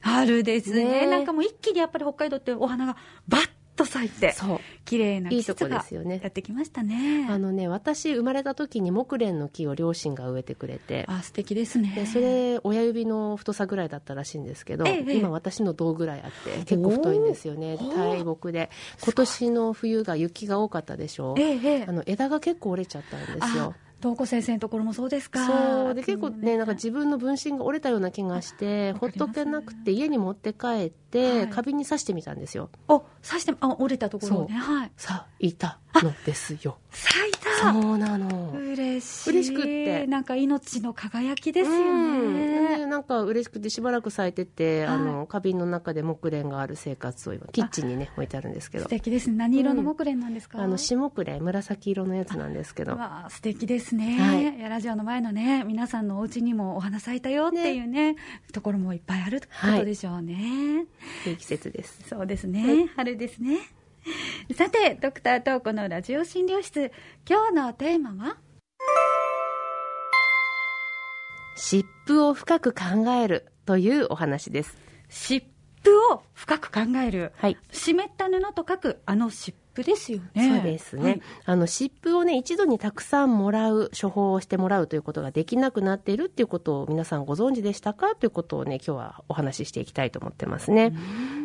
春ですね。ね。なんかもう一気にやっぱり北海道ってお花がバッと咲いてそう。綺麗ない季いとこ節がですよね。やってきましたね。あのね私生まれた時に木蓮の木を両親が植えてくれて。あ素敵ですね。でそれ親指の太さぐらいだったらしいんですけど、ええ。今私の胴ぐらいあって結構太いんですよね。大木で。今年の冬が雪が多かったでしょええええ。あの枝が結構折れちゃったんですよ東子先生のところもそうですか。そう。で結構ねなんか自分の分身が折れたような気がしてあほっとけなくて家に持って帰って、はい。花瓶に刺してみたんですよ。お刺してあ折れたところをね。はい。さあいたのですよ。咲いそたうなの。嬉しい。嬉しくって。なんか命の輝きですようん。なんか嬉しくてしばらく咲いてて、はい。あの花瓶の中で木蓮がある生活を今キッチンにね置いてあるんですけど。素敵ですね。何色の木蓮なんですか、あの下木蓮紫色のやつなんですけど。わあ素敵ですね、はい。ラジオの前のね皆さんのお家にもお花咲いたよっていうねところもいっぱいあることでしょうね、い。い季節です。そうですね、春ですねさてドクタートーコのラジオ診療室。今日のテーマは？湿布を深く考えるというお話です。湿布を深く考える。はい。湿った布と書くあの湿布ですよね。そうですね、はい。あの湿布をね一度にたくさんもらう処方をしてもらうということができなくなっているっていうことを皆さんご存知でしたか？ということをね今日はお話ししていきたいと思ってますね。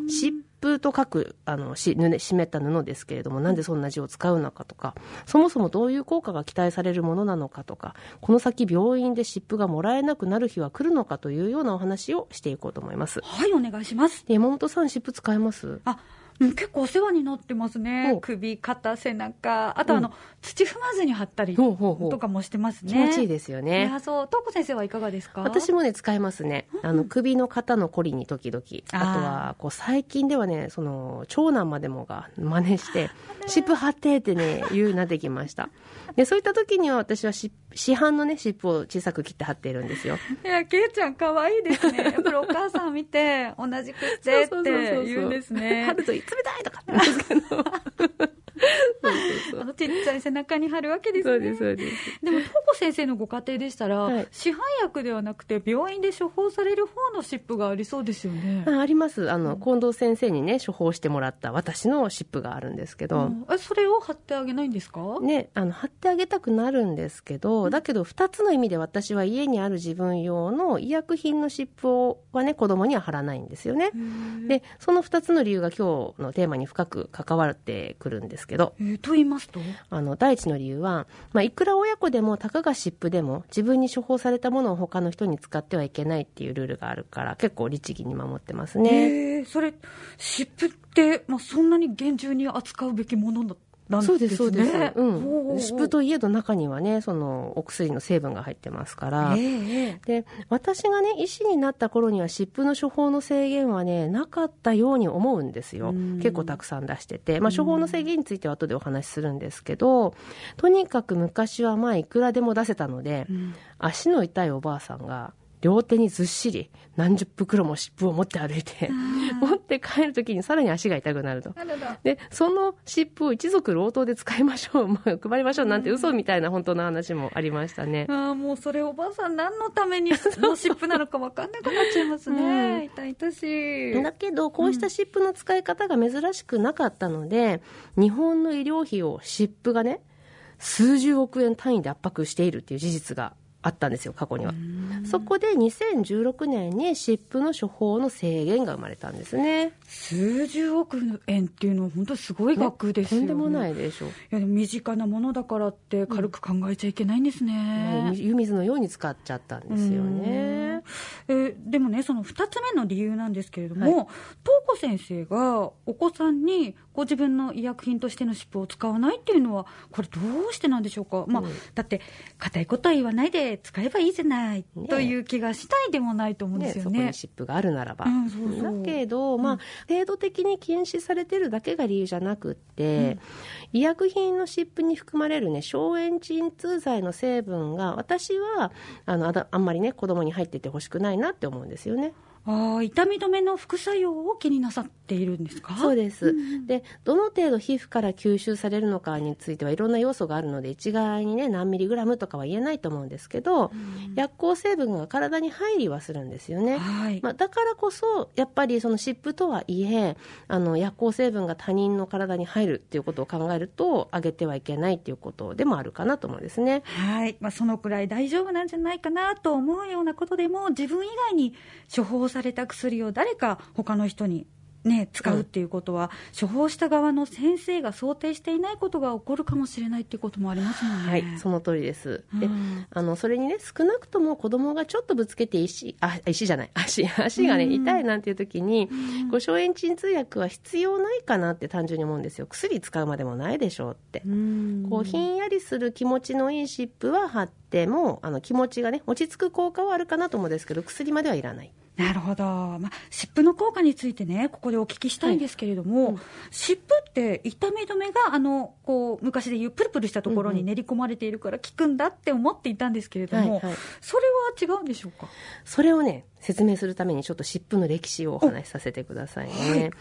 湿布と書くあのし布湿った布ですけれどもなんでそんな字を使うのかとかそもそもどういう効果が期待されるものなのかとかこの先病院で湿布がもらえなくなる日は来るのかというようなお話をしていこうと思います。はいお願いします。で山本さん湿布使えます？あうん結構お世話になってますね。ほう。首肩背中。あとあの、うん。土踏まずに貼ったりほうほうほう。とかもしてますね。気持ちいいですよいねやそう。東子先生はいかがですか？私もね使いますね。あの首の肩のこりに時々。あとはこう最近ではねその長男までもが真似して「湿布貼って」ってね言うなってきました。でそういった時には私はし市販のね湿布を小さく切って貼っているんですよ。いやけいちゃん可愛いですね。やっぱりお母さん見て同じくしてって そうそうそうそう言うんですね。貼ると冷たいとか そうそうあのちっちゃい背中に貼るわけですね。そうですそうです。でも、東子先生のご家庭でしたら、はい。市販薬ではなくて、病院で処方される方の湿布がありそうですよね。ああります。あの近藤先生にね処方してもらった私の湿布があるんですけど、うん。えそれを貼ってあげないんですか、ね、あの貼ってあげたくなるんですけど、だけど2つの意味で私は家にある自分用の医薬品の湿布をはね子供には貼らないんですよね。でその2つの理由が今日のテーマに深く関わってくるんですけどえーと言いますと？あの第一の理由は、まあ、いくら親子でもたかが湿布でも自分に処方されたものを他の人に使ってはいけないっていうルールがあるから結構律儀に守ってますね。えーそれ、湿布って、まあ、そんなに厳重に扱うべきものだなんですね。そうです。そうです、うん、湿布といえど中にはねそのお薬の成分が入ってますから、えええで私がね医師になった頃には湿布の処方の制限はねなかったように思うんですよ。うん。結構たくさん出してて、まあ、処方の制限については後でお話しするんですけどとにかく昔はまあいくらでも出せたので、足の痛いおばあさんが両手にずっしり何十袋も湿布を持って歩いて持って帰る時にさらに足が痛くなると。でその湿布を一族老頭で使いましょう、まあ、配りましょうなんて嘘みたいな本当の話もありましたね。ああもうそれおばあさん何のために の湿布なのか分かんなくなっちゃいますね、痛々しい。だけどこうした湿布の使い方が珍しくなかったので、日本の医療費を湿布がね数十億円単位で圧迫しているっていう事実があったんですよ過去には。そこで2016年に湿布の処方の制限が生まれたんですね。数十億円っていうのは本当にすごい額ですよねとんでもないいでしょう。や身近なものだからって軽く考えちゃいけないんですもねう、湯水のように使っちゃったんですよね。えーでもねその2つ目の理由なんですけれども、はい。東子先生がお子さんにご自分の医薬品としての湿布を使わないっていうのはこれどうしてなんでしょうか、まあうん。だって硬いことは言わないで使えばいいじゃない、ね。という気がしないでもないと思うんでね、そこすよねに湿布があるならば、うんそうそう。だけど、まあ、制度的に禁止されてるだけが理由じゃなくって、医薬品の湿布に含まれるね消炎鎮痛剤の成分が私はあのあんまりね子供に入っててほしくないなって思うんですよね。ああ、痛み止めの副作用を気になさっているんですか？そうです、うんでどの程度皮膚から吸収されるのかについてはいろんな要素があるので一概にね何ミリグラムとかは言えないと思うんですけど、薬効成分が体に入りはするんですよね。はい。まあ、だからこそやっぱりその湿布とはいえあの薬効成分が他人の体に入るっていうことを考えると上げてはいけないっていうことでもあるかなと思うんですね。はい。まあ、そのくらい大丈夫なんじゃないかなと思うようなことでも、自分以外に処方された薬を誰か他の人にね、使うっていうことは、処方した側の先生が想定していないことが起こるかもしれないっていうこともありますもんね。はい、その通りです。でうんあのそれにね少なくとも子供がちょっとぶつけて石あ石じゃない 足足がねうん痛いなんていう時に、うんこう消炎鎮痛薬は必要ないかなって単純に思うんですよ薬使うまでもないでしょうって。うんこうひんやりする気持ちのいい湿布は貼ってもあの気持ちがね落ち着く効果はあるかなと思うんですけど薬まではいらない。なるほど、まあ、湿布の効果についてね、ここでお聞きしたいんですけれども、うん湿布って痛み止めがあのこう昔でいうプルプルしたところに練り込まれているから効くんだって思っていたんですけれども、はいはいそれは違うんでしょうか？それをね説明するためにちょっと湿布の歴史をお話しさせてくださいはいね。。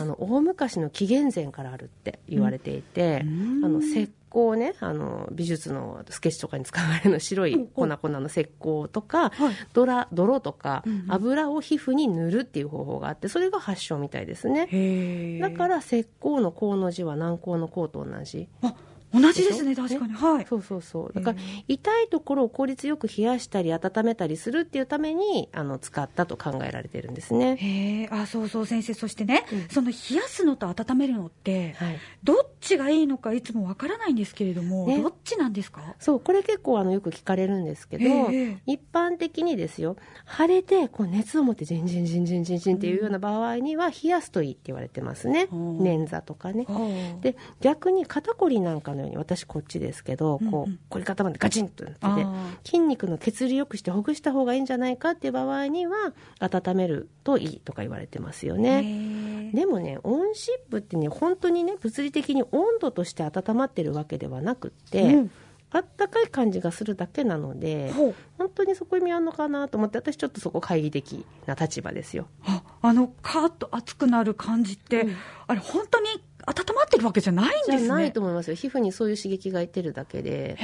あの大昔の紀元前からあるって言われていて、うんあの石膏ねあの美術のスケッチとかに使われるの白い粉々の石膏とか、はい。泥泥とか油を皮膚に塗るっていう方法があってそれが発祥みたいですね。だから石膏の甲の字は軟膏の甲と同じ。あ同じですね、確かに。はい。そうそうそう。だから痛いところを効率よく冷やしたり温めたりするっていうためにあの使ったと考えられてるんですね。へえ、あ、そうそう、先生、そしてね、うん。その冷やすのと温めるのって、はい。どっちがいいのかいつもわからないんですけれども、ね。どっちなんですか？そうこれ結構あのよく聞かれるんですけど、ええ一般的にですよ腫れてこう熱を持ってジンジンジンジンジンジンっていうような場合には冷やすといいって言われてますね、うん。捻挫とかね。で、で逆に肩こりなんかのように私こっちですけど、こう凝り固まってガチンとなってて筋肉の血流よくしてほぐした方がいいんじゃないかっていう場合には温めるといいとか言われてますよね。ねでもね温湿布ってね本当にね物理的に温度として温まってるわけではなくって、うん。あったかい感じがするだけなので本当にそこ意味あるのかなと思って私ちょっとそこ懐疑的な立場ですよ。ああのカーッと熱くなる感じって、うん。あれ本当に温まってるわけじゃないんじゃですね。ないと思いますよ。皮膚にそういう刺激がいってるだけで。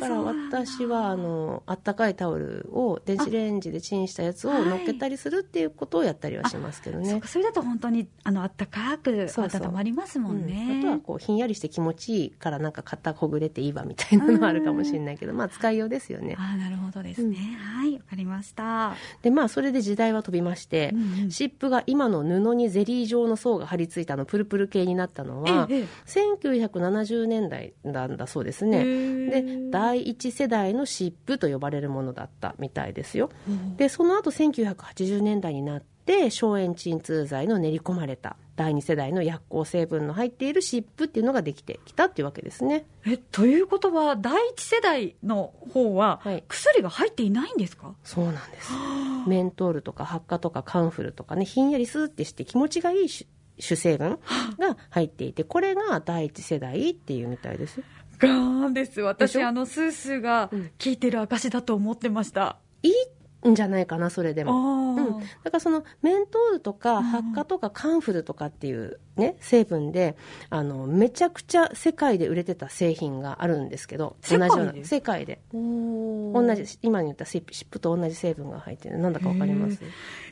だから私はあのあったかいタオルを電子レンジでチンしたやつを乗っけたりするっていうことをやったりはしますけどね。そうかそれだと本当にあの暖かくそうそう。温まりますもんね、うん。あとはこうひんやりして気持ちいいからなんか肩ほぐれていいわみたいなのはあるかもしれないけどまあ使いようですよね。ああなるほどですね、はいわかりました、でまあそれで時代は飛びまして、うんうん。湿布が今の布にゼリー状の層が貼り付いたあのプルプル系になったのは、ええ1970年代なんだそうですね。で第一世代の湿布と呼ばれるものだったみたいですよ。でその後1980年代になって消炎鎮痛剤の練り込まれた第二世代の薬効成分の入っている湿布っていうのができてきたっていうわけですね。えということは第一世代の方ははい薬が入っていないんですか、そうなんです。メントールとかハッカとかカンフルとかねひんやりスーってして気持ちがいい主主成分が入っていてこれが第一世代っていうみたいです。ガーンです。で私あのスースーがうん。効いてる証だと思ってました、いいんじゃないかなそれであも。ー。うん、だからそのメントールとうかん。ハッカとかカンフルとかっていう、ね、成分であのめちゃくちゃ世界で売れてた製品があるんですけど同世界でじような世界で？お同じ今に言った湿布と同じ成分が入ってる。なんだかわかります？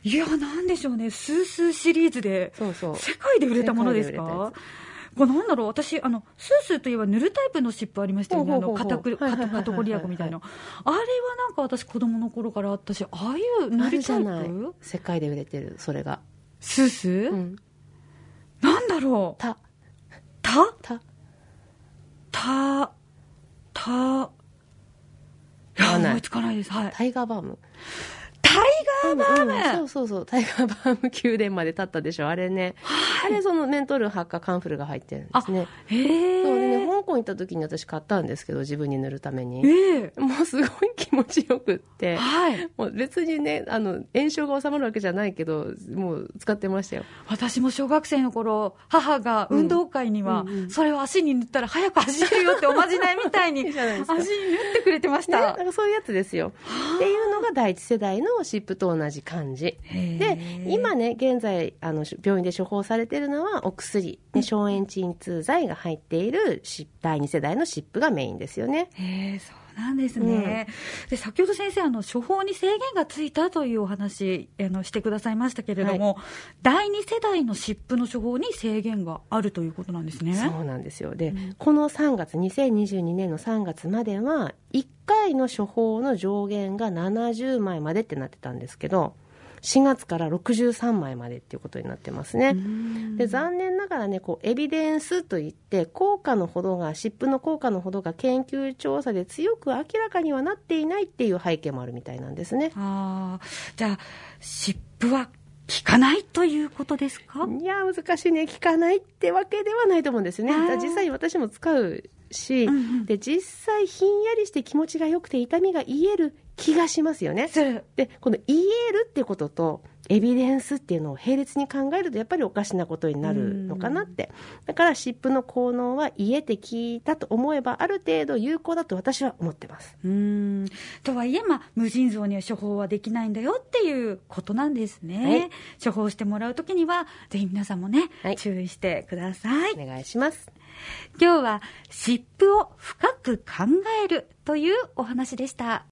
いやなんでしょうね。スースーシリーズでそうそう。世界で売れたものですか？これなんだろう？私あのスースーといえば塗るタイプの湿布ありましたよね。あほうほうほう。の肩くはいはいはいはい肩肩こり薬みたいな。あれはなんか私子供の頃からあったしああいう塗あるりタイプ世界で売れてるそれが、スースー、うん、なんだろう？た。た？た。たた。いわかんない。や思いつかないです。はい。タイガーバームーバーム、うんうん。そうそうそう。タイガーバーム宮殿まで立ったでしょ。あれね、あれそのメントールハッカカンフルが入ってるんですね。へえそう。でね香港行った時に私買ったんですけど自分に塗るために。ええ。もうすごい気持ちよくって。はい。もう別にねあの炎症が収まるわけじゃないけどもう使ってましたよ。私も小学生の頃母が運動会には、うんうん。うんそれを足に塗ったら早く走れるよっておまじないみたいに いい足に塗ってくれてましね、だた、からそういうやつですよ。っていうのが第一世代の湿布と同じ感じ。で、今ね、現在、あの、病院で処方されているのは、お薬、ね、消炎鎮痛剤が入っている湿第2世代の湿布がメインですよね。へえそうなんですね、で先ほど先生あの、処方に制限がついたというお話あのしてくださいましたけれども、第2世代の湿布の処方に制限があるということなんですね。そうなんですよ。で、この3月、2022年の3月までは、1回の処方の上限が70枚までってなってたんですけど、4月から63枚までっていうことになってますね。で残念ながらねこうエビデンスといって効果のほどが湿布の効果のほどが研究調査で強く明らかにはなっていないっていう背景もあるみたいなんですね。あー。じゃあ、湿布は効かないということですか？いや難しいね。効かないってわけではないと思うんですよね実際に私も使うし、うんうん。で実際ひんやりして気持ちが良くて痛みが癒える気がしますよね。でこの癒えるってこととエビデンスっていうのを並列に考えるとやっぱりおかしなことになるのかなってだから湿布の効能は癒えて効いたと思えばある程度有効だと私は思ってますうーんとはいえ、まあ、無尽蔵には処方はできないんだよっていうことなんですね。はい処方してもらうときには、ぜひ皆さんもね、はい注意してください。お願いします今日は湿布を深く考えるというお話でした。